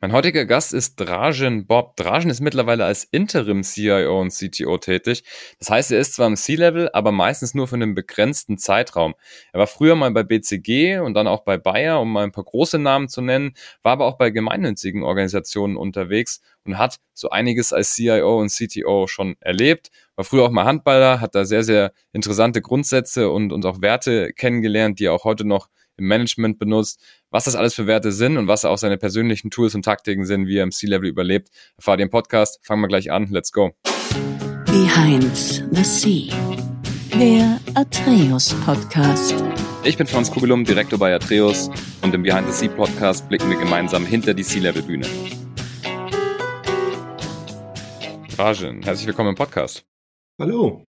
Mein heutiger Gast ist Dražen Bob. Dražen ist mittlerweile als Interim-CIO und CTO tätig. Das heißt, er ist zwar im C-Level, aber meistens nur für einen begrenzten Zeitraum. Er war früher mal bei BCG und dann auch bei Bayer, um mal ein paar große Namen zu nennen, war aber auch bei gemeinnützigen Organisationen unterwegs und hat so einiges als CIO und CTO schon erlebt. War früher auch mal Handballer, hat da sehr, sehr interessante Grundsätze und, und auch Werte kennengelernt, die er auch heute noch im Management benutzt. Was das alles für Werte sind und was auch seine persönlichen Tools und Taktiken sind, wie er im C-Level überlebt, erfahrt ihr im Podcast. Fangen wir gleich an. Let's go. Behind the Sea. Der Atreus Podcast. Ich bin Franz Kugelum, Direktor bei Atreus und im Behind the Sea Podcast blicken wir gemeinsam hinter die C-Level Bühne. Rajan, herzlich willkommen im Podcast. Hallo.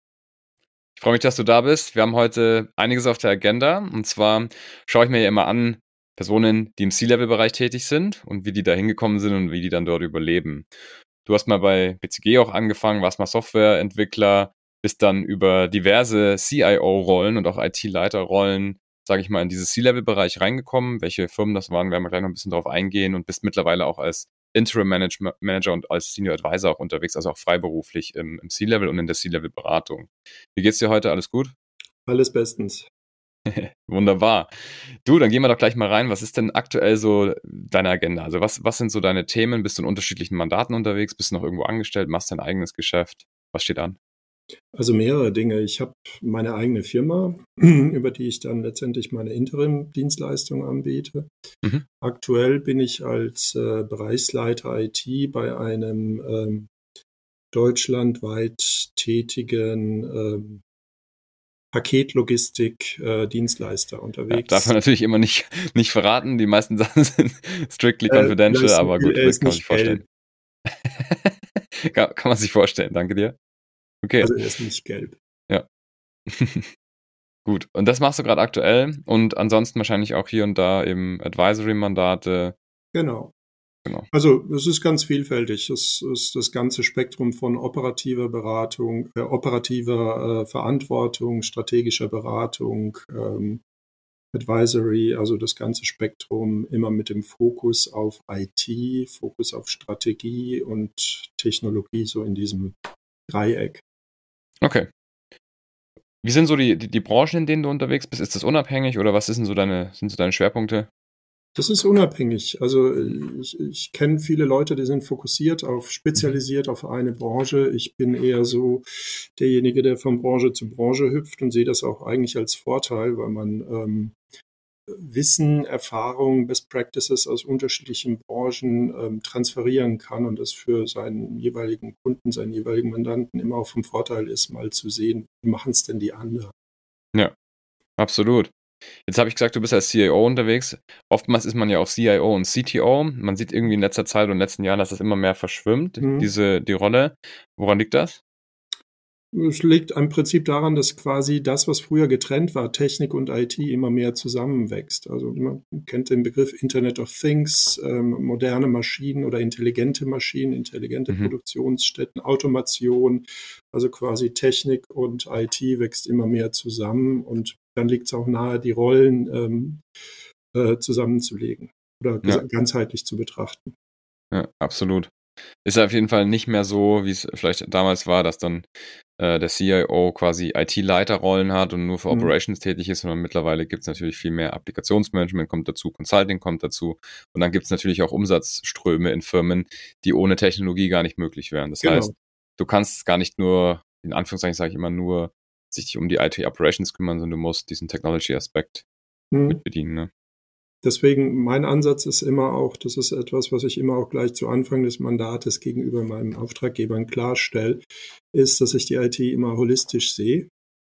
Freue mich, dass du da bist. Wir haben heute einiges auf der Agenda. Und zwar schaue ich mir ja immer an, Personen, die im C-Level-Bereich tätig sind und wie die da hingekommen sind und wie die dann dort überleben. Du hast mal bei BCG auch angefangen, warst mal Softwareentwickler, bist dann über diverse CIO-Rollen und auch IT-Leiter-Rollen, sage ich mal, in dieses C-Level-Bereich reingekommen. Welche Firmen das waren, werden wir gleich noch ein bisschen drauf eingehen und bist mittlerweile auch als Interim Manager und als Senior Advisor auch unterwegs, also auch freiberuflich im, im C-Level und in der C-Level-Beratung. Wie geht's dir heute? Alles gut? Alles bestens. Wunderbar. Du, dann gehen wir doch gleich mal rein. Was ist denn aktuell so deine Agenda? Also was, was sind so deine Themen? Bist du in unterschiedlichen Mandaten unterwegs? Bist du noch irgendwo angestellt? Machst dein eigenes Geschäft? Was steht an? Also mehrere Dinge. Ich habe meine eigene Firma, über die ich dann letztendlich meine Interim-Dienstleistung anbiete. Mhm. Aktuell bin ich als äh, Bereichsleiter IT bei einem ähm, deutschlandweit tätigen ähm, Paketlogistik-Dienstleister äh, unterwegs. Ja, darf man natürlich immer nicht, nicht verraten. Die meisten Sachen sind strictly äh, confidential, äh, aber gut, das kann man sich vorstellen. kann, kann man sich vorstellen, danke dir. Okay. Also er ist nicht gelb. Ja. Gut, und das machst du gerade aktuell und ansonsten wahrscheinlich auch hier und da eben Advisory-Mandate. Genau. genau. Also es ist ganz vielfältig. Es ist das ganze Spektrum von operativer Beratung, äh, operativer äh, Verantwortung, strategischer Beratung, ähm, Advisory, also das ganze Spektrum immer mit dem Fokus auf IT, Fokus auf Strategie und Technologie, so in diesem Dreieck. Okay. Wie sind so die, die, die Branchen, in denen du unterwegs bist? Ist das unabhängig oder was sind so deine, sind so deine Schwerpunkte? Das ist unabhängig. Also ich, ich kenne viele Leute, die sind fokussiert auf, spezialisiert auf eine Branche. Ich bin eher so derjenige, der von Branche zu Branche hüpft und sehe das auch eigentlich als Vorteil, weil man ähm, Wissen, Erfahrung, Best Practices aus unterschiedlichen Branchen ähm, transferieren kann und das für seinen jeweiligen Kunden, seinen jeweiligen Mandanten immer auch vom Vorteil ist, mal zu sehen, wie machen es denn die anderen. Ja, absolut. Jetzt habe ich gesagt, du bist als CIO unterwegs. Oftmals ist man ja auch CIO und CTO. Man sieht irgendwie in letzter Zeit und in den letzten Jahren, dass das immer mehr verschwimmt, mhm. diese, die Rolle. Woran liegt das? Es liegt im Prinzip daran, dass quasi das, was früher getrennt war, Technik und IT, immer mehr zusammenwächst. Also man kennt den Begriff Internet of Things, ähm, moderne Maschinen oder intelligente Maschinen, intelligente mhm. Produktionsstätten, Automation. Also quasi Technik und IT wächst immer mehr zusammen und dann liegt es auch nahe, die Rollen ähm, äh, zusammenzulegen oder ja. ganzheitlich zu betrachten. Ja, absolut. Ist auf jeden Fall nicht mehr so, wie es vielleicht damals war, dass dann äh, der CIO quasi IT-Leiterrollen hat und nur für mhm. Operations tätig ist, sondern mittlerweile gibt es natürlich viel mehr Applikationsmanagement kommt dazu, Consulting kommt dazu und dann gibt es natürlich auch Umsatzströme in Firmen, die ohne Technologie gar nicht möglich wären. Das genau. heißt, du kannst gar nicht nur, in Anführungszeichen sage ich immer nur, sich um die IT-Operations kümmern, sondern du musst diesen Technology-Aspekt mhm. mit bedienen. Ne? Deswegen mein Ansatz ist immer auch, das ist etwas, was ich immer auch gleich zu Anfang des Mandates gegenüber meinen Auftraggebern klarstelle, ist, dass ich die IT immer holistisch sehe.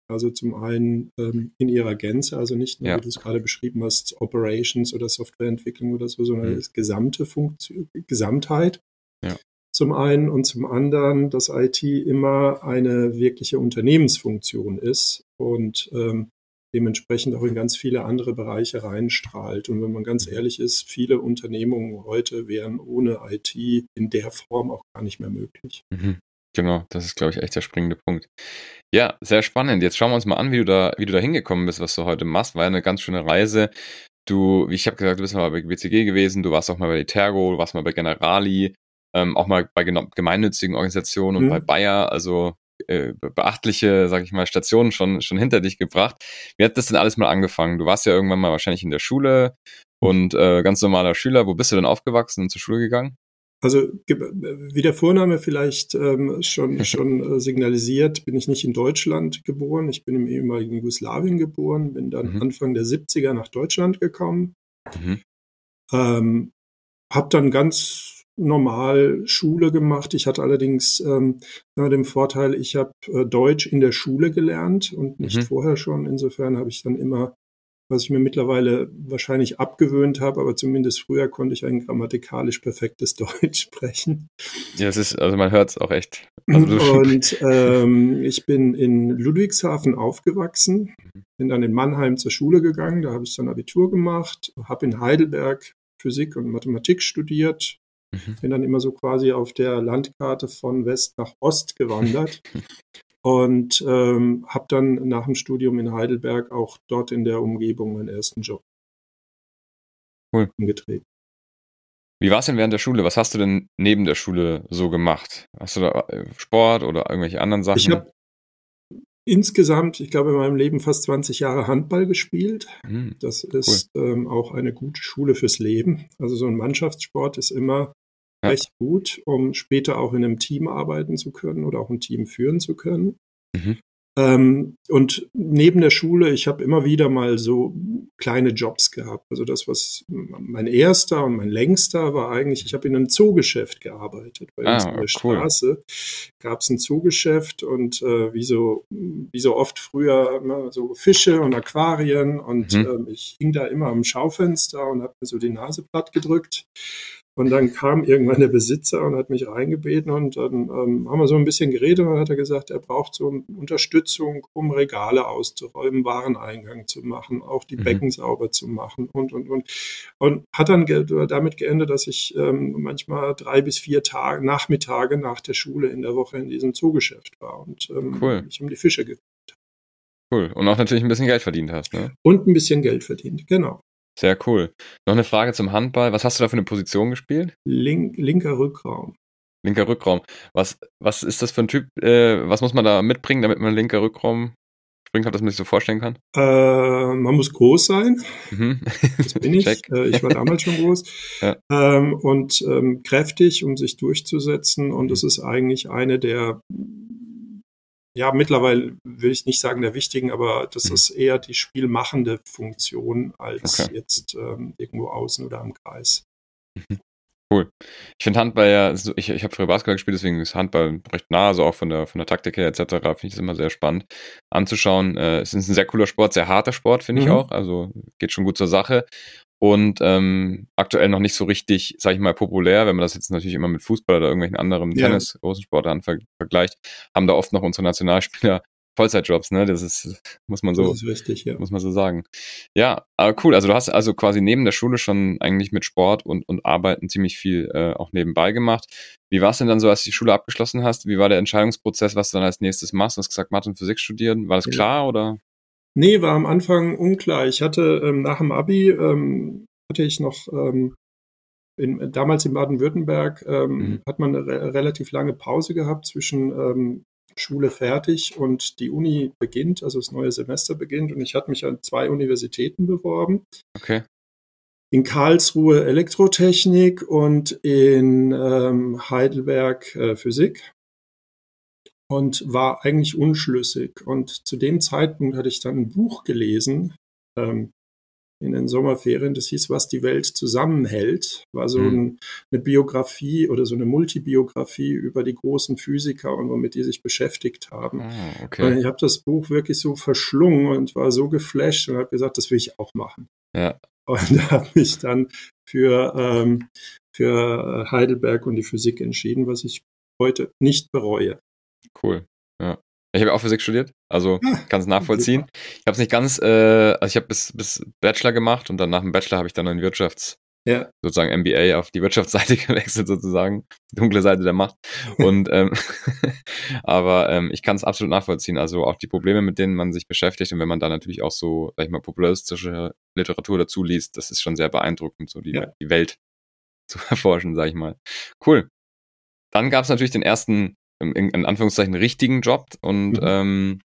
Also zum einen ähm, in ihrer Gänze, also nicht nur, ja. wie du es gerade beschrieben hast, Operations oder Softwareentwicklung oder so, sondern mhm. das gesamte Funktion, Gesamtheit. Ja. Zum einen und zum anderen, dass IT immer eine wirkliche Unternehmensfunktion ist und ähm, dementsprechend auch in ganz viele andere Bereiche reinstrahlt. Und wenn man ganz ehrlich ist, viele Unternehmungen heute wären ohne IT in der Form auch gar nicht mehr möglich. Mhm. Genau, das ist, glaube ich, echt der springende Punkt. Ja, sehr spannend. Jetzt schauen wir uns mal an, wie du da, wie du da hingekommen bist, was du heute machst. War ja eine ganz schöne Reise. du, wie ich habe gesagt, du bist mal bei BCG gewesen, du warst auch mal bei Tergo, du warst mal bei Generali, ähm, auch mal bei gemeinnützigen Organisationen und mhm. bei Bayer, also äh, beachtliche, sag ich mal, Stationen schon, schon hinter dich gebracht. Wie hat das denn alles mal angefangen? Du warst ja irgendwann mal wahrscheinlich in der Schule und äh, ganz normaler Schüler. Wo bist du denn aufgewachsen und zur Schule gegangen? Also wie der Vorname vielleicht ähm, schon, schon äh, signalisiert, bin ich nicht in Deutschland geboren. Ich bin im ehemaligen Jugoslawien geboren, bin dann mhm. Anfang der 70er nach Deutschland gekommen. Mhm. Ähm, habe dann ganz normal Schule gemacht. Ich hatte allerdings ähm, den Vorteil, ich habe äh, Deutsch in der Schule gelernt und nicht mhm. vorher schon. Insofern habe ich dann immer was ich mir mittlerweile wahrscheinlich abgewöhnt habe, aber zumindest früher konnte ich ein grammatikalisch perfektes Deutsch sprechen. Ja, es ist, also man hört es auch echt. Also und ähm, ich bin in Ludwigshafen aufgewachsen, bin dann in Mannheim zur Schule gegangen, da habe ich dann Abitur gemacht, habe in Heidelberg Physik und Mathematik studiert, mhm. bin dann immer so quasi auf der Landkarte von West nach Ost gewandert und ähm, habe dann nach dem Studium in Heidelberg auch dort in der Umgebung meinen ersten Job cool. angetreten. Wie war es denn während der Schule? Was hast du denn neben der Schule so gemacht? Hast du da äh, Sport oder irgendwelche anderen Sachen? Ich habe insgesamt, ich glaube, in meinem Leben fast 20 Jahre Handball gespielt. Mhm. Das ist cool. ähm, auch eine gute Schule fürs Leben. Also so ein Mannschaftssport ist immer ja. recht gut, um später auch in einem Team arbeiten zu können oder auch ein Team führen zu können. Mhm. Ähm, und neben der Schule, ich habe immer wieder mal so kleine Jobs gehabt. Also das, was mein erster und mein längster war eigentlich, ich habe in einem Zoogeschäft gearbeitet. Bei ah, uns in der cool. Straße gab es ein Zoogeschäft und äh, wie, so, wie so oft früher immer so Fische und Aquarien und mhm. äh, ich hing da immer am Schaufenster und habe mir so die Nase platt gedrückt und dann kam irgendwann der Besitzer und hat mich reingebeten und dann ähm, haben wir so ein bisschen geredet und dann hat er gesagt, er braucht so Unterstützung, um Regale auszuräumen, Wareneingang zu machen, auch die mhm. Becken sauber zu machen und, und, und. Und hat dann ge damit geendet, dass ich ähm, manchmal drei bis vier Tage, Nachmittage nach der Schule in der Woche in diesem Zoogeschäft war und ähm, cool. mich um die Fische gekümmert Cool. Und auch natürlich ein bisschen Geld verdient hast, ne? Und ein bisschen Geld verdient, genau. Sehr cool. Noch eine Frage zum Handball. Was hast du da für eine Position gespielt? Link, linker Rückraum. Linker Rückraum. Was, was ist das für ein Typ? Äh, was muss man da mitbringen, damit man linker Rückraum springen kann, dass man sich so vorstellen kann? Äh, man muss groß sein. Mhm. Das bin ich. Äh, ich war damals schon groß. Ja. Ähm, und ähm, kräftig, um sich durchzusetzen. Und es mhm. ist eigentlich eine der ja, mittlerweile will ich nicht sagen der wichtigen, aber das mhm. ist eher die spielmachende Funktion als okay. jetzt ähm, irgendwo außen oder am Kreis. Mhm. Cool. Ich finde Handball ja, ich, ich habe früher Basketball gespielt, deswegen ist Handball recht nah, also auch von der, von der Taktik her etc. Finde ich es immer sehr spannend anzuschauen. Äh, es ist ein sehr cooler Sport, sehr harter Sport, finde mhm. ich auch. Also geht schon gut zur Sache und ähm, aktuell noch nicht so richtig, sage ich mal, populär, wenn man das jetzt natürlich immer mit Fußball oder irgendwelchen anderen ja. Tennis, großen Sportarten ver vergleicht, haben da oft noch unsere Nationalspieler Vollzeitjobs, ne? Das ist, muss man so, das ist wichtig, ja. muss man so sagen. Ja, aber cool. Also du hast also quasi neben der Schule schon eigentlich mit Sport und, und Arbeiten ziemlich viel äh, auch nebenbei gemacht. Wie war es denn dann so, als du die Schule abgeschlossen hast? Wie war der Entscheidungsprozess, was du dann als nächstes machst? Du hast gesagt, Mathe und Physik studieren. War das ja. klar oder? Nee, war am Anfang unklar. Ich hatte ähm, nach dem Abi ähm, hatte ich noch ähm, in, damals in Baden-Württemberg ähm, mhm. hat man eine re relativ lange Pause gehabt zwischen ähm, Schule fertig und die Uni beginnt, also das neue Semester beginnt. Und ich hatte mich an zwei Universitäten beworben. Okay. In Karlsruhe Elektrotechnik und in ähm, Heidelberg äh, Physik und war eigentlich unschlüssig. Und zu dem Zeitpunkt hatte ich dann ein Buch gelesen ähm, in den Sommerferien, das hieß, was die Welt zusammenhält. War so mhm. ein, eine Biografie oder so eine Multibiografie über die großen Physiker und womit die sich beschäftigt haben. Ah, okay. Ich habe das Buch wirklich so verschlungen und war so geflasht und habe gesagt, das will ich auch machen. Ja. Und habe mich dann für, ähm, für Heidelberg und die Physik entschieden, was ich heute nicht bereue. Cool. Ja. Ich habe auch Physik studiert, also kann es nachvollziehen. Ich habe es nicht ganz, äh, also ich habe bis, bis Bachelor gemacht und dann nach dem Bachelor habe ich dann ein Wirtschafts, ja. sozusagen MBA auf die Wirtschaftsseite gewechselt, sozusagen, die dunkle Seite der Macht. Und ähm, aber ähm, ich kann es absolut nachvollziehen. Also auch die Probleme, mit denen man sich beschäftigt und wenn man da natürlich auch so, sag ich mal, populistische Literatur dazu liest, das ist schon sehr beeindruckend, so die, ja. die Welt zu erforschen, sag ich mal. Cool. Dann gab es natürlich den ersten, in, in, Anführungszeichen, richtigen Job und mhm. ähm,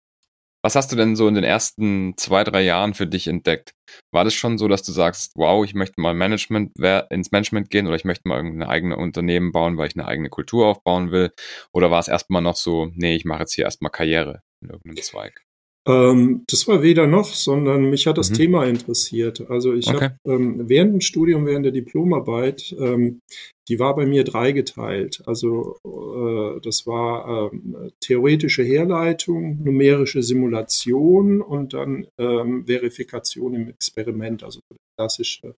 was hast du denn so in den ersten zwei, drei Jahren für dich entdeckt? War das schon so, dass du sagst, wow, ich möchte mal Management, ins Management gehen oder ich möchte mal ein eigenes Unternehmen bauen, weil ich eine eigene Kultur aufbauen will? Oder war es erstmal noch so, nee, ich mache jetzt hier erstmal Karriere in irgendeinem Zweig? Ähm, das war weder noch, sondern mich hat das mhm. Thema interessiert. Also ich okay. habe ähm, während dem Studium, während der Diplomarbeit, ähm, die war bei mir dreigeteilt. Also äh, das war ähm, theoretische Herleitung, numerische Simulation und dann ähm, Verifikation im Experiment, also klassische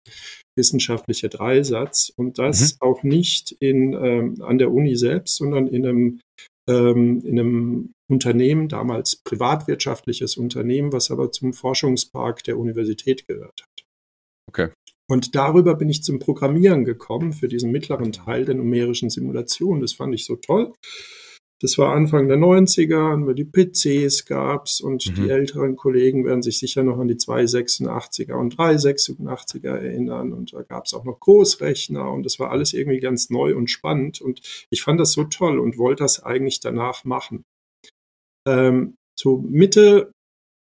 wissenschaftliche Dreisatz. Und das mhm. auch nicht in, ähm, an der Uni selbst, sondern in einem ähm, in einem Unternehmen, damals privatwirtschaftliches Unternehmen, was aber zum Forschungspark der Universität gehört hat. Okay. Und darüber bin ich zum Programmieren gekommen für diesen mittleren Teil der numerischen Simulation. Das fand ich so toll. Das war Anfang der 90er, wo die PCs gab's und mhm. die älteren Kollegen werden sich sicher noch an die 286er und 386er erinnern. Und da gab's auch noch Großrechner und das war alles irgendwie ganz neu und spannend. Und ich fand das so toll und wollte das eigentlich danach machen. Ähm, so Mitte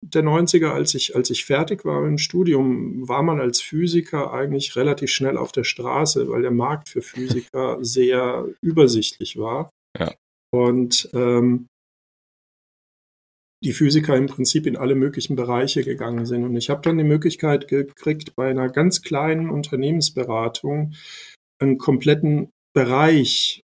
der 90er, als ich, als ich fertig war im Studium, war man als Physiker eigentlich relativ schnell auf der Straße, weil der Markt für Physiker sehr übersichtlich war. Ja und ähm, die Physiker im Prinzip in alle möglichen Bereiche gegangen sind. Und ich habe dann die Möglichkeit gekriegt, bei einer ganz kleinen Unternehmensberatung einen kompletten Bereich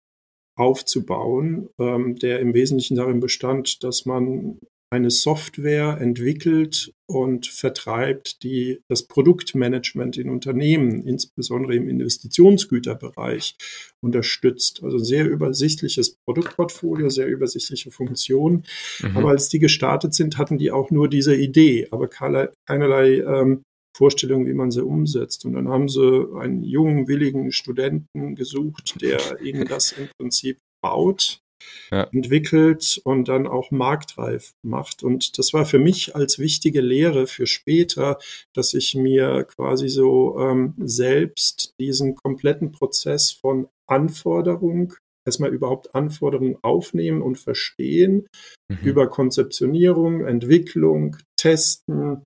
aufzubauen, ähm, der im Wesentlichen darin bestand, dass man eine Software entwickelt und vertreibt, die das Produktmanagement in Unternehmen, insbesondere im Investitionsgüterbereich, unterstützt. Also sehr übersichtliches Produktportfolio, sehr übersichtliche Funktionen. Mhm. Aber als die gestartet sind, hatten die auch nur diese Idee, aber keinerlei ähm, Vorstellung, wie man sie umsetzt. Und dann haben sie einen jungen, willigen Studenten gesucht, der ihnen das im Prinzip baut ja. entwickelt und dann auch marktreif macht. Und das war für mich als wichtige Lehre für später, dass ich mir quasi so ähm, selbst diesen kompletten Prozess von Anforderung erstmal überhaupt Anforderungen aufnehmen und verstehen, mhm. über Konzeptionierung, Entwicklung, Testen,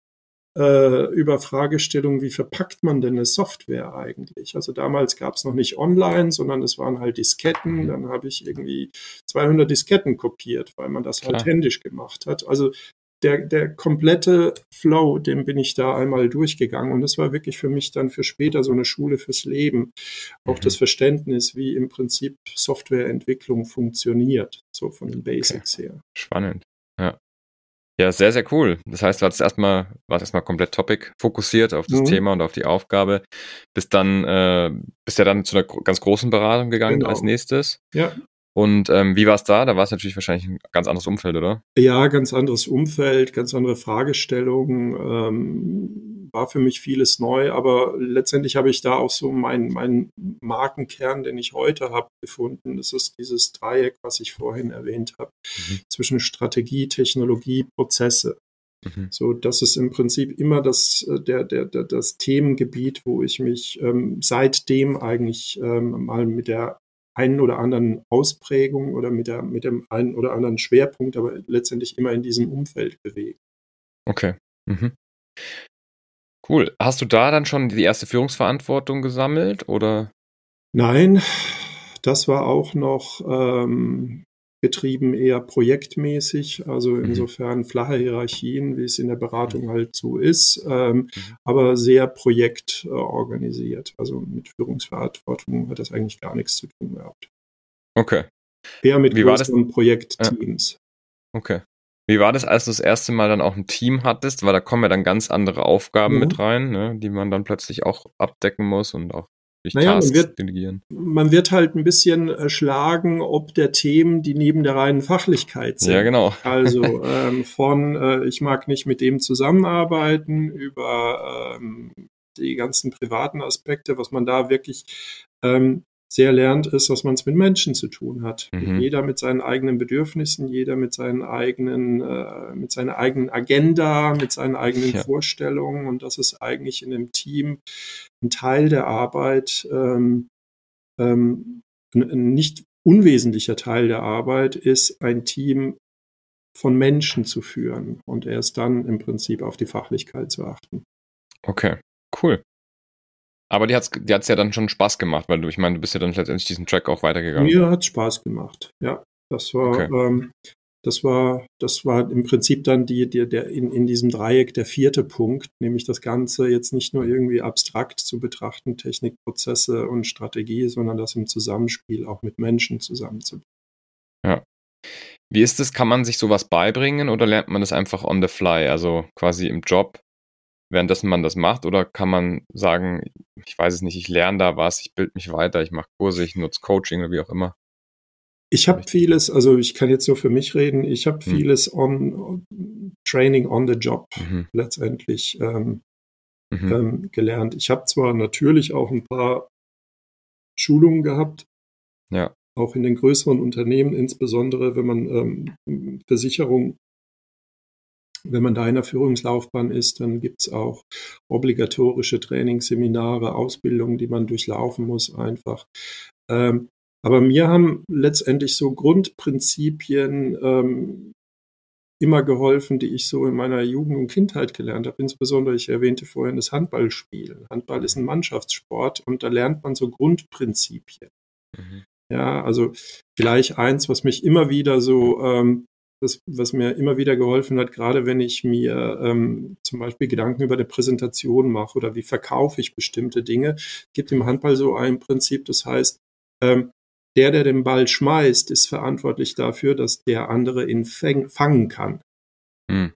äh, über Fragestellungen, wie verpackt man denn eine Software eigentlich? Also damals gab es noch nicht online, sondern es waren halt Disketten. Mhm. Dann habe ich irgendwie 200 Disketten kopiert, weil man das halt Klar. halt händisch gemacht hat. Also der, der komplette Flow, den bin ich da einmal durchgegangen. Und das war wirklich für mich dann für später so eine Schule fürs Leben. Auch mhm. das Verständnis, wie im Prinzip Softwareentwicklung funktioniert, so von den Basics okay. her. Spannend. Ja. Sehr, sehr cool. Das heißt, du warst erstmal, warst erstmal komplett Topic fokussiert auf das mhm. Thema und auf die Aufgabe. Bist dann, äh, bist ja dann zu einer ganz großen Beratung gegangen genau. als nächstes. Ja. Und ähm, wie war es da? Da war es natürlich wahrscheinlich ein ganz anderes Umfeld, oder? Ja, ganz anderes Umfeld, ganz andere Fragestellungen. Ähm, war für mich vieles neu, aber letztendlich habe ich da auch so meinen mein Markenkern, den ich heute habe, gefunden. Das ist dieses Dreieck, was ich vorhin erwähnt habe, mhm. zwischen Strategie, Technologie, Prozesse. Mhm. So, das ist im Prinzip immer das, äh, der, der, der, das Themengebiet, wo ich mich ähm, seitdem eigentlich ähm, mal mit der einen oder anderen Ausprägung oder mit, der, mit dem einen oder anderen Schwerpunkt, aber letztendlich immer in diesem Umfeld bewegen. Okay. Mhm. Cool. Hast du da dann schon die erste Führungsverantwortung gesammelt oder? Nein, das war auch noch ähm, getrieben eher projektmäßig, also mhm. insofern flache Hierarchien, wie es in der Beratung mhm. halt so ist, ähm, mhm. aber sehr projektorganisiert. Also mit Führungsverantwortung hat das eigentlich gar nichts zu tun gehabt. Okay. Eher mit wie größeren Projektteams. Ja. Okay. Wie war das, als du das erste Mal dann auch ein Team hattest? Weil da kommen ja dann ganz andere Aufgaben mhm. mit rein, ne, die man dann plötzlich auch abdecken muss und auch naja, man wird, delegieren. Man wird halt ein bisschen erschlagen, ob der Themen, die neben der reinen Fachlichkeit sind. Ja, genau. Also ähm, von äh, ich mag nicht mit dem zusammenarbeiten über ähm, die ganzen privaten Aspekte, was man da wirklich ähm, sehr lernt, ist, dass man es mit Menschen zu tun hat. Mhm. Jeder mit seinen eigenen Bedürfnissen, jeder mit seinen eigenen, äh, mit seiner eigenen Agenda, mit seinen eigenen ja. Vorstellungen und das ist eigentlich in einem Team ein Teil der Arbeit, ähm, ähm, ein nicht unwesentlicher Teil der Arbeit ist, ein Team von Menschen zu führen und erst dann im Prinzip auf die Fachlichkeit zu achten. Okay, cool. Aber die hat es die hat's ja dann schon Spaß gemacht, weil du, ich meine, du bist ja dann letztendlich diesen Track auch weitergegangen. Mir hat Spaß gemacht, ja. Das war, okay. ähm, das war, das war im Prinzip dann die, die, der in, in diesem Dreieck der vierte Punkt, nämlich das Ganze jetzt nicht nur irgendwie abstrakt zu betrachten, Technikprozesse und Strategie, sondern das im Zusammenspiel auch mit Menschen zusammenzubringen. Ja. Wie ist es? Kann man sich sowas beibringen oder lernt man das einfach on the fly, also quasi im Job? Währenddessen man das macht? Oder kann man sagen, ich weiß es nicht, ich lerne da was, ich bilde mich weiter, ich mache Kurse, ich nutze Coaching oder wie auch immer? Ich habe vieles, also ich kann jetzt nur für mich reden, ich habe hm. vieles on, on, Training on the Job mhm. letztendlich ähm, mhm. ähm, gelernt. Ich habe zwar natürlich auch ein paar Schulungen gehabt, ja. auch in den größeren Unternehmen, insbesondere wenn man ähm, Versicherung wenn man da in der Führungslaufbahn ist, dann gibt es auch obligatorische Trainingsseminare, Ausbildungen, die man durchlaufen muss einfach. Ähm, aber mir haben letztendlich so Grundprinzipien ähm, immer geholfen, die ich so in meiner Jugend und Kindheit gelernt habe. Insbesondere, ich erwähnte vorhin das Handballspielen. Handball ist ein Mannschaftssport und da lernt man so Grundprinzipien. Mhm. Ja, also vielleicht eins, was mich immer wieder so ähm, das, was mir immer wieder geholfen hat, gerade wenn ich mir ähm, zum Beispiel Gedanken über eine Präsentation mache oder wie verkaufe ich bestimmte Dinge, gibt im Handball so ein Prinzip, das heißt, ähm, der, der den Ball schmeißt, ist verantwortlich dafür, dass der andere ihn fangen kann. Hm.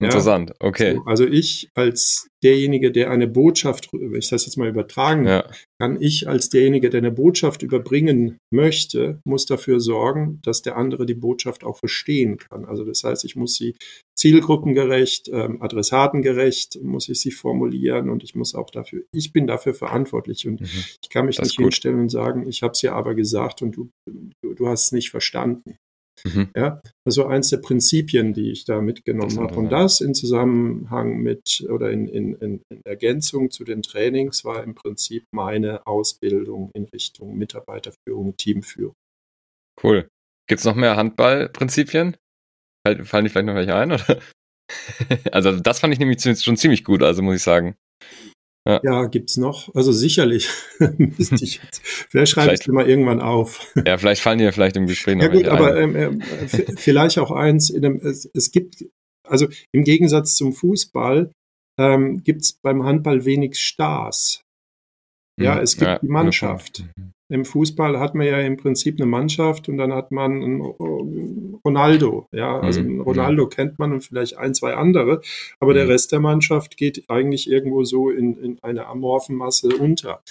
Interessant, ja? okay. So, also ich als derjenige, der eine Botschaft, wenn ich das jetzt mal übertragen ja. kann, ich als derjenige, der eine Botschaft überbringen möchte, muss dafür sorgen, dass der andere die Botschaft auch verstehen kann. Also das heißt, ich muss sie zielgruppengerecht, ähm, adressatengerecht, muss ich sie formulieren und ich muss auch dafür, ich bin dafür verantwortlich und mhm. ich kann mich das nicht hinstellen und sagen, ich habe es ja aber gesagt und du, du, du hast es nicht verstanden. Mhm. Ja, also eins der Prinzipien, die ich da mitgenommen habe. Und das in Zusammenhang mit oder in, in, in, Ergänzung zu den Trainings war im Prinzip meine Ausbildung in Richtung Mitarbeiterführung, Teamführung. Cool. Gibt es noch mehr Handballprinzipien? Fallen die vielleicht noch welche ein? Oder? also das fand ich nämlich schon ziemlich gut, also muss ich sagen. Ja, ja gibt's noch. Also sicherlich. ich vielleicht schreibe ich dir mal irgendwann auf. Ja, vielleicht fallen dir vielleicht im Gespräch noch Ja gut, aber ähm, äh, vielleicht auch eins. In einem, es, es, gibt, also im Gegensatz zum Fußball ähm, gibt's beim Handball wenig Stars. Ja, hm, es gibt ja, die Mannschaft. Mhm. Im Fußball hat man ja im Prinzip eine Mannschaft und dann hat man einen Ronaldo. Ja, also mhm. Ronaldo kennt man und vielleicht ein, zwei andere, aber mhm. der Rest der Mannschaft geht eigentlich irgendwo so in, in einer amorphen Masse unter.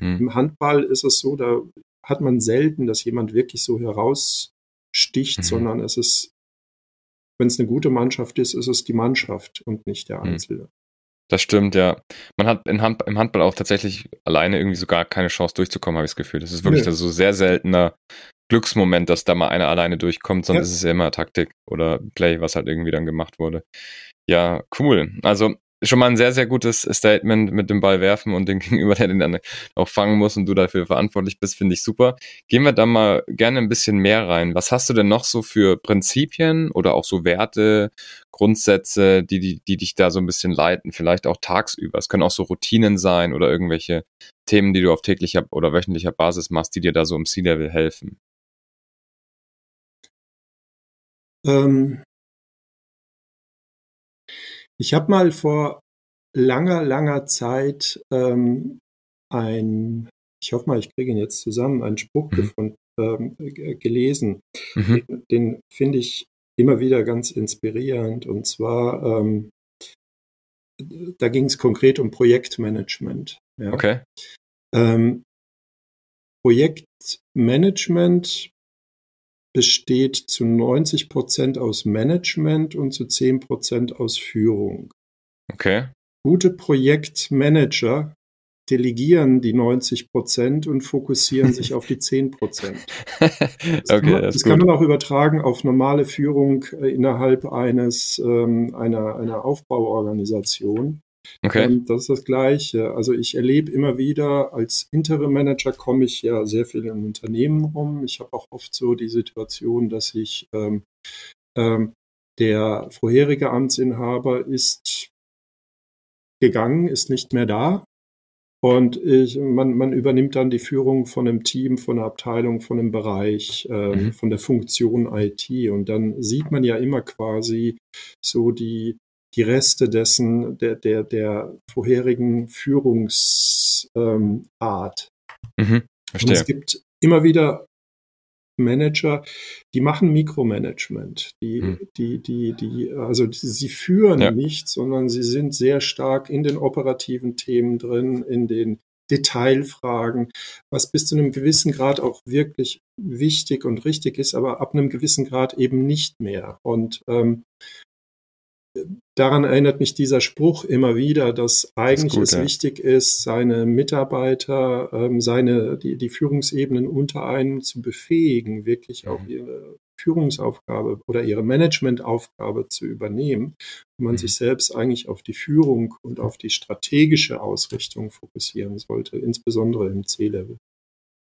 Mhm. Im Handball ist es so, da hat man selten, dass jemand wirklich so heraussticht, mhm. sondern es ist, wenn es eine gute Mannschaft ist, ist es die Mannschaft und nicht der mhm. Einzelne. Das stimmt, ja. Man hat Hand, im Handball auch tatsächlich alleine irgendwie so gar keine Chance durchzukommen, habe ich das Gefühl. Das ist wirklich nee. so sehr seltener Glücksmoment, dass da mal einer alleine durchkommt, sondern ja. es ist ja immer Taktik oder Play, was halt irgendwie dann gemacht wurde. Ja, cool. Also schon mal ein sehr, sehr gutes Statement mit dem Ball werfen und den Gegenüber, der den dann auch fangen muss und du dafür verantwortlich bist, finde ich super. Gehen wir da mal gerne ein bisschen mehr rein. Was hast du denn noch so für Prinzipien oder auch so Werte, Grundsätze, die, die, die dich da so ein bisschen leiten? Vielleicht auch tagsüber. Es können auch so Routinen sein oder irgendwelche Themen, die du auf täglicher oder wöchentlicher Basis machst, die dir da so im C-Level helfen. Ähm, ich habe mal vor langer, langer Zeit ähm, ein, ich hoffe mal, ich kriege ihn jetzt zusammen, einen Spruch mhm. gefunden, ähm, gelesen. Mhm. Den, den finde ich immer wieder ganz inspirierend. Und zwar, ähm, da ging es konkret um Projektmanagement. Ja. Okay. Ähm, Projektmanagement besteht zu 90 Prozent aus Management und zu 10 Prozent aus Führung. Okay. Gute Projektmanager delegieren die 90 Prozent und fokussieren sich auf die 10 Prozent. Das, okay, kann, man, das kann man auch übertragen auf normale Führung äh, innerhalb eines ähm, einer, einer Aufbauorganisation. Okay. Ähm, das ist das Gleiche. Also ich erlebe immer wieder, als Interim-Manager komme ich ja sehr viel in Unternehmen rum. Ich habe auch oft so die Situation, dass ich ähm, ähm, der vorherige Amtsinhaber ist gegangen, ist nicht mehr da. Und ich, man, man übernimmt dann die Führung von einem Team, von einer Abteilung, von einem Bereich, äh, mhm. von der Funktion IT. Und dann sieht man ja immer quasi so die, die Reste dessen, der, der, der vorherigen Führungsart. Ähm, mhm. Und es gibt immer wieder Manager, die machen Mikromanagement. Die, mhm. die, die, die, also die, sie führen ja. nicht, sondern sie sind sehr stark in den operativen Themen drin, in den Detailfragen, was bis zu einem gewissen Grad auch wirklich wichtig und richtig ist, aber ab einem gewissen Grad eben nicht mehr. Und ähm, daran erinnert mich dieser Spruch immer wieder, dass eigentlich das ist gut, es ja. wichtig ist, seine Mitarbeiter, ähm, seine, die, die Führungsebenen unter einem zu befähigen, wirklich mhm. auch ihre Führungsaufgabe oder ihre Managementaufgabe zu übernehmen und man mhm. sich selbst eigentlich auf die Führung und auf die strategische Ausrichtung fokussieren sollte, insbesondere im C-Level.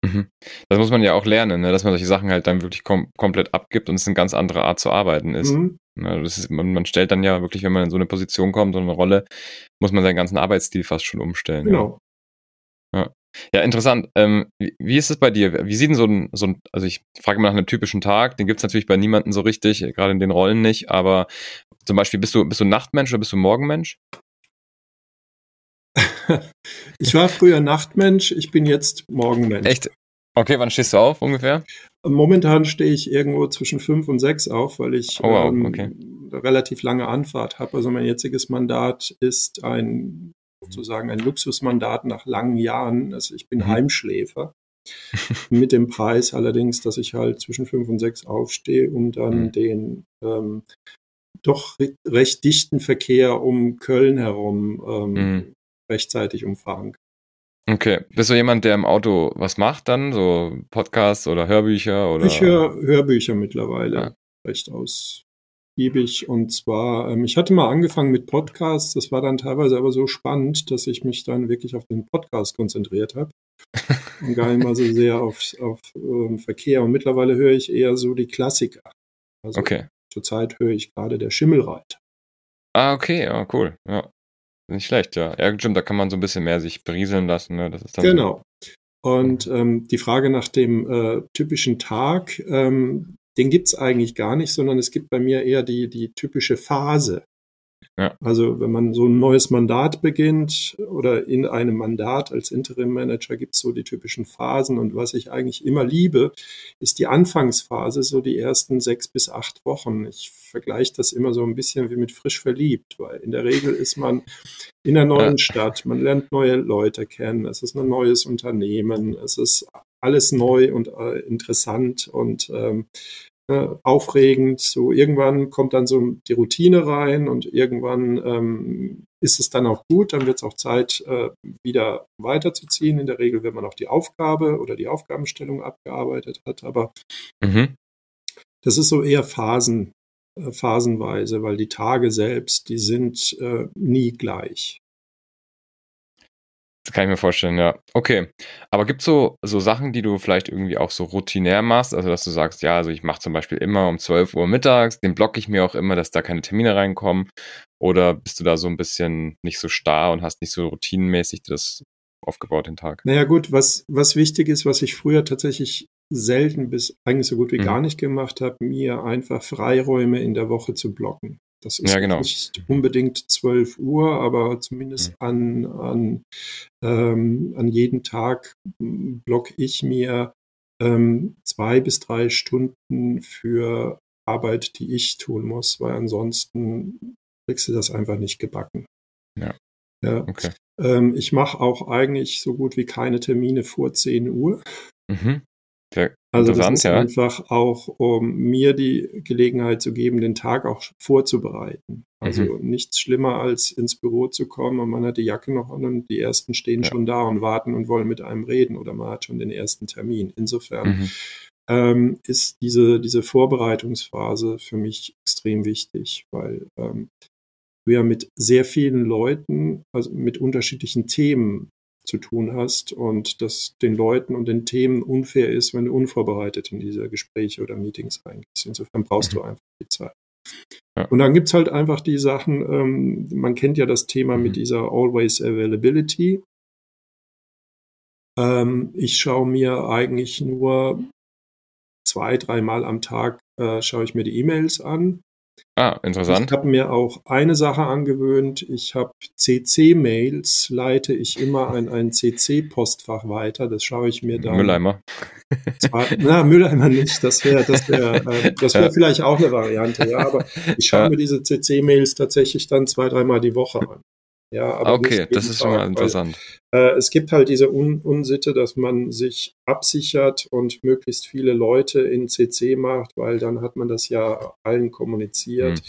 Mhm. Das muss man ja auch lernen, ne? dass man solche Sachen halt dann wirklich kom komplett abgibt und es eine ganz andere Art zu arbeiten ist. Mhm. Ja, das ist man, man, stellt dann ja wirklich, wenn man in so eine Position kommt, so eine Rolle, muss man seinen ganzen Arbeitsstil fast schon umstellen. Genau. Ja, ja. ja interessant. Ähm, wie, wie, ist es bei dir? Wie sieht denn so ein, so ein also ich frage mal nach einem typischen Tag, den gibt es natürlich bei niemandem so richtig, gerade in den Rollen nicht, aber zum Beispiel, bist du, bist du Nachtmensch oder bist du Morgenmensch? ich war früher Nachtmensch, ich bin jetzt Morgenmensch. Echt? Okay, wann stehst du auf ungefähr? Momentan stehe ich irgendwo zwischen fünf und sechs auf, weil ich oh, wow. ähm, okay. relativ lange Anfahrt habe. Also mein jetziges Mandat ist ein sozusagen ein Luxusmandat nach langen Jahren. Also ich bin mhm. Heimschläfer. mit dem Preis allerdings, dass ich halt zwischen fünf und sechs aufstehe, um dann mhm. den ähm, doch recht dichten Verkehr um Köln herum ähm, mhm. rechtzeitig umfahren kann. Okay. Bist du jemand, der im Auto was macht dann? So Podcasts oder Hörbücher oder? Ich höre Hörbücher mittlerweile. Ja. Recht ausgiebig. Und zwar, ähm, ich hatte mal angefangen mit Podcasts. Das war dann teilweise aber so spannend, dass ich mich dann wirklich auf den Podcast konzentriert habe. und gar nicht mal so sehr auf, auf ähm, Verkehr. Und mittlerweile höre ich eher so die Klassiker. Also okay. Zurzeit höre ich gerade der Schimmelreit. Ah, okay, ja, cool. Ja. Nicht schlecht, ja. Ja, stimmt, da kann man so ein bisschen mehr sich berieseln lassen. Ne? Das ist dann genau. Und ähm, die Frage nach dem äh, typischen Tag, ähm, den gibt's eigentlich gar nicht, sondern es gibt bei mir eher die, die typische Phase. Ja. Also wenn man so ein neues Mandat beginnt oder in einem Mandat als Interim-Manager gibt es so die typischen Phasen. Und was ich eigentlich immer liebe, ist die Anfangsphase, so die ersten sechs bis acht Wochen. Ich vergleiche das immer so ein bisschen wie mit frisch verliebt, weil in der Regel ist man in einer neuen ja. Stadt, man lernt neue Leute kennen, es ist ein neues Unternehmen, es ist alles neu und äh, interessant und ähm, äh, aufregend. So irgendwann kommt dann so die Routine rein und irgendwann ähm, ist es dann auch gut. Dann wird es auch Zeit, äh, wieder weiterzuziehen. In der Regel, wenn man auch die Aufgabe oder die Aufgabenstellung abgearbeitet hat. Aber mhm. das ist so eher Phasen, äh, phasenweise, weil die Tage selbst, die sind äh, nie gleich. Das kann ich mir vorstellen, ja. Okay. Aber gibt es so, so Sachen, die du vielleicht irgendwie auch so routinär machst? Also, dass du sagst, ja, also ich mache zum Beispiel immer um 12 Uhr mittags, den blocke ich mir auch immer, dass da keine Termine reinkommen. Oder bist du da so ein bisschen nicht so starr und hast nicht so routinenmäßig das aufgebaut, den Tag? Naja, gut, was, was wichtig ist, was ich früher tatsächlich selten bis eigentlich so gut wie mhm. gar nicht gemacht habe, mir einfach Freiräume in der Woche zu blocken. Das ist ja, genau. nicht unbedingt 12 Uhr, aber zumindest mhm. an, an, ähm, an jeden Tag block ich mir ähm, zwei bis drei Stunden für Arbeit, die ich tun muss, weil ansonsten kriegst du das einfach nicht gebacken. Ja. ja. Okay. Ähm, ich mache auch eigentlich so gut wie keine Termine vor 10 Uhr. Mhm. Ja, Also das ist ja. einfach auch, um mir die Gelegenheit zu geben, den Tag auch vorzubereiten. Also Mhm. nichts schlimmer, als ins Büro zu kommen und man hat die Jacke noch an und die ersten stehen Ja. schon da und warten und wollen mit einem reden oder man hat schon den ersten Termin. Insofern Mhm. ähm, ist diese, diese Vorbereitungsphase für mich extrem wichtig, weil ähm, du ja mit sehr vielen Leuten, also mit unterschiedlichen Themen zu tun hast und das den Leuten und den Themen unfair ist, wenn du unvorbereitet in diese Gespräche oder Meetings reingehst. Insofern brauchst Mhm. du einfach die Zeit. Ja. Und dann gibt's halt einfach die Sachen, ähm, man kennt ja das Thema Mhm. mit dieser Always Availability. Ähm, ich schaue mir eigentlich nur zwei, dreimal am Tag äh, schaue ich mir die E-Mails an. Ah, Ich interessant. habe mir auch eine Sache angewöhnt. Ich habe CC-Mails, leite ich immer an ein CC-Postfach weiter. Das schaue ich mir dann. Mülleimer. Zwar, na, Mülleimer nicht. Das wäre das wär, äh, das wär Ja. vielleicht auch eine Variante. Ja, aber ich schaue Ja. mir diese CC-Mails tatsächlich dann zwei, dreimal die Woche an. Ja, aber Okay, das ist schon mal Tag, weil, interessant. äh, es gibt halt diese Un Unsitte, dass man sich absichert und möglichst viele Leute in CC macht, weil dann hat man das ja allen kommuniziert. Hm.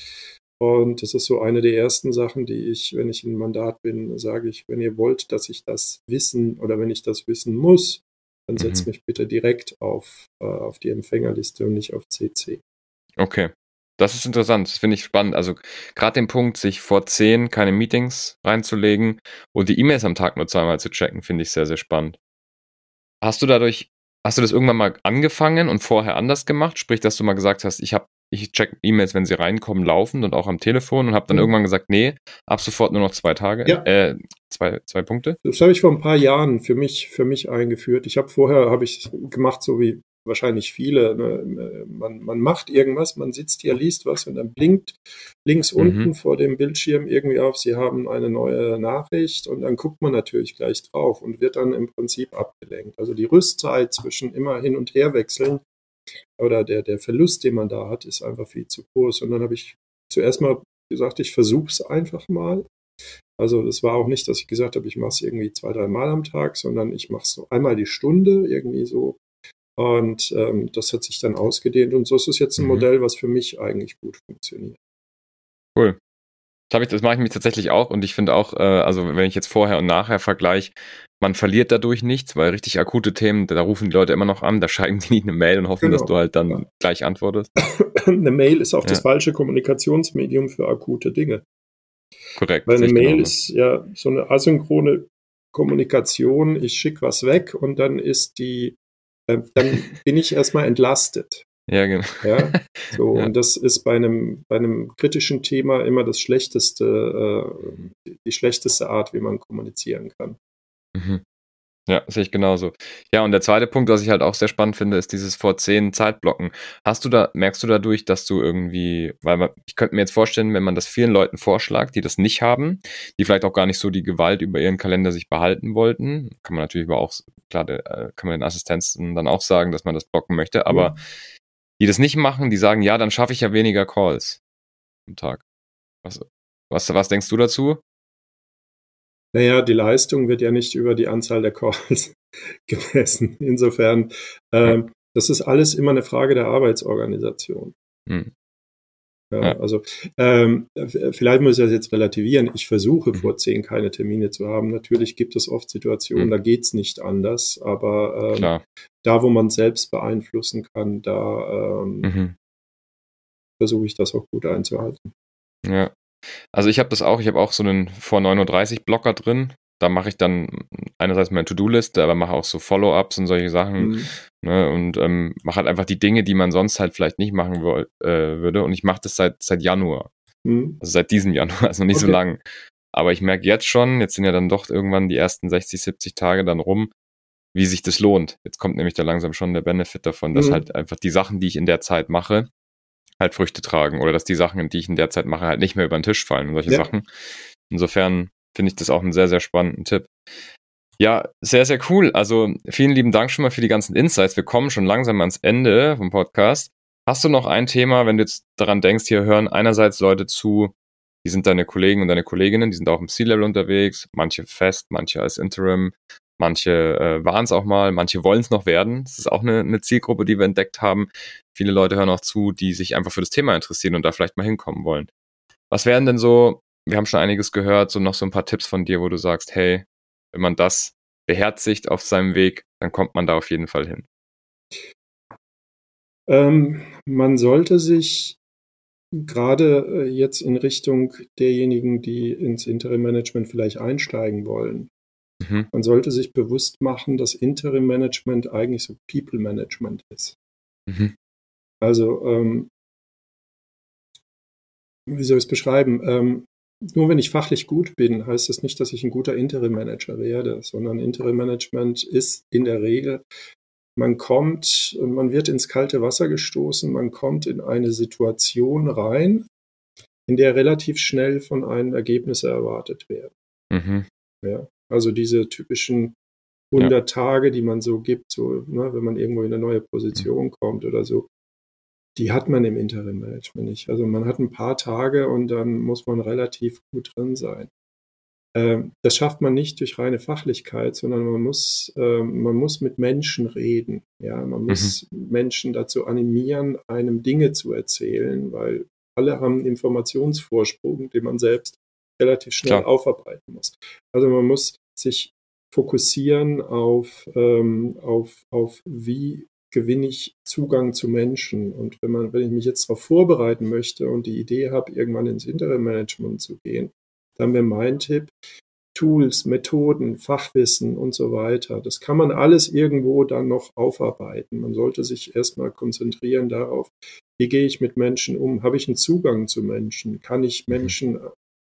Und das ist so eine der ersten Sachen, die ich, wenn ich im Mandat bin, sage ich, wenn ihr wollt, dass ich das wissen oder wenn ich das wissen muss, dann setzt Mhm. mich bitte direkt auf, äh, auf die Empfängerliste und nicht auf CC. Okay. Das ist interessant, das finde ich spannend. Also gerade den Punkt, sich vor zehn keine Meetings reinzulegen und die E-Mails am Tag nur zweimal zu checken, finde ich sehr, sehr spannend. Hast du dadurch, hast du das irgendwann mal angefangen und vorher anders gemacht? Sprich, dass du mal gesagt hast, ich habe, ich check E-Mails, wenn sie reinkommen, laufend und auch am Telefon und habe dann Mhm. irgendwann gesagt, nee, ab sofort nur noch zwei Tage, Ja. äh, zwei, zwei Punkte. Das habe ich vor ein paar Jahren für mich, für mich eingeführt. Ich habe vorher, habe ich gemacht, so wie wahrscheinlich viele. Ne? Man, man macht irgendwas, man sitzt hier, liest was und dann blinkt links Mhm. unten vor dem Bildschirm irgendwie auf, Sie haben eine neue Nachricht und dann guckt man natürlich gleich drauf und wird dann im Prinzip abgelenkt. Also die Rüstzeit zwischen immer hin und her wechseln oder der, der Verlust, den man da hat, ist einfach viel zu groß. Und dann habe ich zuerst mal gesagt, ich versuche es einfach mal. Also das war auch nicht, dass ich gesagt habe, ich mache es irgendwie zwei, drei Mal am Tag, sondern ich mache es so einmal die Stunde irgendwie so. Und ähm, das hat sich dann ausgedehnt und so ist es jetzt ein Mhm. Modell, was für mich eigentlich gut funktioniert. Cool. Das, ich, das mache ich mich tatsächlich auch und ich finde auch, äh, also wenn ich jetzt vorher und nachher vergleiche, man verliert dadurch nichts, weil richtig akute Themen, da rufen die Leute immer noch an, da schreiben die nicht eine Mail und hoffen, Genau. dass du halt dann Ja. gleich antwortest. Eine Mail ist auch das Ja. falsche Kommunikationsmedium für akute Dinge. Korrekt. Weil eine Mail genauso. ist ja so eine asynchrone Kommunikation. Ich schicke was weg und dann ist die, dann bin ich erstmal entlastet. Ja, genau. Ja, so Ja. und das ist bei einem bei einem kritischen Thema immer das schlechteste, äh, die schlechteste Art, wie man kommunizieren kann. Mhm. Ja, sehe ich genauso. Ja, und der zweite Punkt, was ich halt auch sehr spannend finde, ist dieses vor zehn Zeitblocken. Hast du da, merkst du dadurch, dass du irgendwie, weil man, ich könnte mir jetzt vorstellen, wenn man das vielen Leuten vorschlägt, die das nicht haben, die vielleicht auch gar nicht so die Gewalt über ihren Kalender sich behalten wollten, kann man natürlich aber auch, klar, äh, kann man den Assistenzen dann auch sagen, dass man das blocken möchte, aber die das nicht machen, die sagen, ja, dann schaffe ich ja weniger Calls am Tag. Was, was, was denkst du dazu? Naja, die Leistung wird ja nicht über die Anzahl der Calls gemessen. Insofern, ähm, das ist alles immer eine Frage der Arbeitsorganisation. Hm. Ja, Ja. Also ähm, vielleicht muss ich das jetzt relativieren. Ich versuche Mhm. vor zehn keine Termine zu haben. Natürlich gibt es oft Situationen, Mhm. da geht's nicht anders, aber ähm, Klar. da, wo man selbst beeinflussen kann, da ähm, Mhm. versuche ich das auch gut einzuhalten. Ja. Also ich habe das auch, ich habe auch so einen vor 9.30 Uhr Blocker drin. Da mache ich dann einerseits meine To-Do-Liste, aber mache auch so Follow-ups und solche Sachen. Mhm. Ne, und ähm, mache halt einfach die Dinge, die man sonst halt vielleicht nicht machen äh, würde. Und ich mache das seit, seit Januar. Mhm. Also seit diesem Januar, also nicht so Okay. lang. Aber ich merke jetzt schon, jetzt sind ja dann doch irgendwann die ersten 60, 70 Tage dann rum, wie sich das lohnt. Jetzt kommt nämlich da langsam schon der Benefit davon, dass Mhm. halt einfach die Sachen, die ich in der Zeit mache, halt Früchte tragen oder dass die Sachen, die ich in der Zeit mache, halt nicht mehr über den Tisch fallen und solche Ja. Sachen. Insofern finde ich das auch einen sehr, sehr spannenden Tipp. Ja, sehr, sehr cool. Also vielen lieben Dank schon mal für die ganzen Insights. Wir kommen schon langsam ans Ende vom Podcast. Hast du noch ein Thema, wenn du jetzt daran denkst, hier hören einerseits Leute zu, die sind deine Kollegen und deine Kolleginnen, die sind auch im C-Level unterwegs, manche fest, manche als Interim, Manche äh, waren es auch mal, manche wollen es noch werden. Das ist auch eine, eine Zielgruppe, die wir entdeckt haben. Viele Leute hören auch zu, die sich einfach für das Thema interessieren und da vielleicht mal hinkommen wollen. Was wären denn so, wir haben schon einiges gehört, so noch so ein paar Tipps von dir, wo du sagst, hey, wenn man das beherzigt auf seinem Weg, dann kommt man da auf jeden Fall hin. Ähm, man sollte sich gerade äh, jetzt in Richtung derjenigen, die ins Interim-Management vielleicht einsteigen wollen, mhm. man sollte sich bewusst machen, dass Interim-Management eigentlich so People-Management ist. Mhm. Also, ähm, wie soll ich es beschreiben? Ähm, nur wenn ich fachlich gut bin, heißt das nicht, dass ich ein guter Interim-Manager werde, sondern Interim-Management ist in der Regel man kommt, man wird ins kalte Wasser gestoßen, man kommt in eine Situation rein, in der relativ schnell von einem Ergebnisse erwartet werden. Mhm. Ja, also diese typischen 100 ja. Tage, die man so gibt, so, ne, wenn man irgendwo in eine neue Position mhm. kommt oder so, die hat man im Interim-Management nicht. Also man hat ein paar Tage und dann muss man relativ gut drin sein. Ähm, das schafft man nicht durch reine Fachlichkeit, sondern man muss, ähm, man muss mit Menschen reden. Ja, man muss mhm. Menschen dazu animieren, einem Dinge zu erzählen, weil alle haben einen Informationsvorsprung, den man selbst relativ schnell Klar. aufarbeiten muss. Also man muss sich fokussieren auf, ähm, auf, auf wie gewinne ich Zugang zu Menschen. Und wenn man, wenn ich mich jetzt darauf vorbereiten möchte und die Idee habe, irgendwann ins Interim-Management zu gehen, dann wäre mein Tipp, Tools, Methoden, Fachwissen und so weiter. Das kann man alles irgendwo dann noch aufarbeiten. Man sollte sich erstmal konzentrieren darauf, wie gehe ich mit Menschen um? Habe ich einen Zugang zu Menschen? Kann ich mhm. Menschen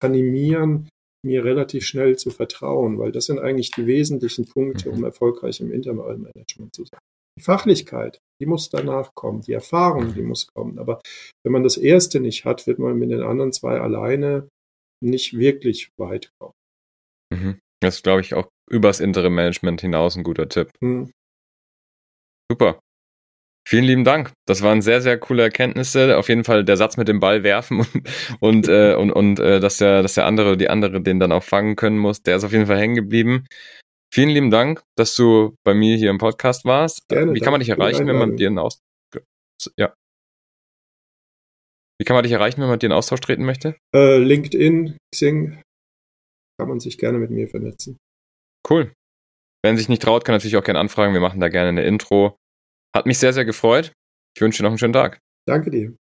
animieren, mir relativ schnell zu vertrauen? Weil das sind eigentlich die wesentlichen Punkte, um mhm. erfolgreich im Intervallmanagement zu sein. Die Fachlichkeit, die muss danach kommen. Die Erfahrung, die muss kommen. Aber wenn man das erste nicht hat, wird man mit den anderen zwei alleine nicht wirklich weit kommen. Mhm. Das ist, glaube ich, auch übers Interim-Management hinaus ein guter Tipp. Mhm. Super. Vielen lieben Dank. Das waren sehr, sehr coole Erkenntnisse. Auf jeden Fall der Satz mit dem Ball werfen und, und, äh, und, und äh, dass, der, dass der andere, die andere den dann auch fangen können muss, der ist auf jeden Fall hängen geblieben. Vielen lieben Dank, dass du bei mir hier im Podcast warst. Gerne, Wie kann man dich erreichen, wenn man dir einen Austausch. Ja. Wie kann man dich erreichen, wenn man dir einen Austausch treten möchte? Äh, LinkedIn, Xing, kann man sich gerne mit mir vernetzen. Cool. Wenn sich nicht traut, kann natürlich auch gerne anfragen. Wir machen da gerne eine Intro. Hat mich sehr, sehr gefreut. Ich wünsche dir noch einen schönen Tag. Danke dir.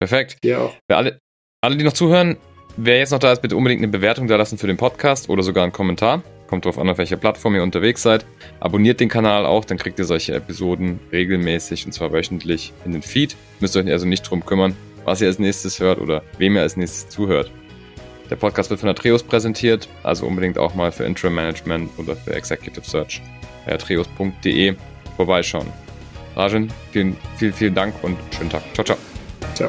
Perfekt. Ja auch. Für alle, alle, die noch zuhören, wer jetzt noch da ist, bitte unbedingt eine Bewertung da lassen für den Podcast oder sogar einen Kommentar. Kommt drauf an, auf welcher Plattform ihr unterwegs seid. Abonniert den Kanal auch, dann kriegt ihr solche Episoden regelmäßig und zwar wöchentlich in den Feed. Müsst ihr euch also nicht drum kümmern, was ihr als nächstes hört oder wem ihr als nächstes zuhört. Der Podcast wird von Atreus präsentiert, also unbedingt auch mal für Interim Management oder für Executive Search atreus.de vorbeischauen. Rajan, vielen, vielen, vielen Dank und schönen Tag. Ciao, ciao. Ciao.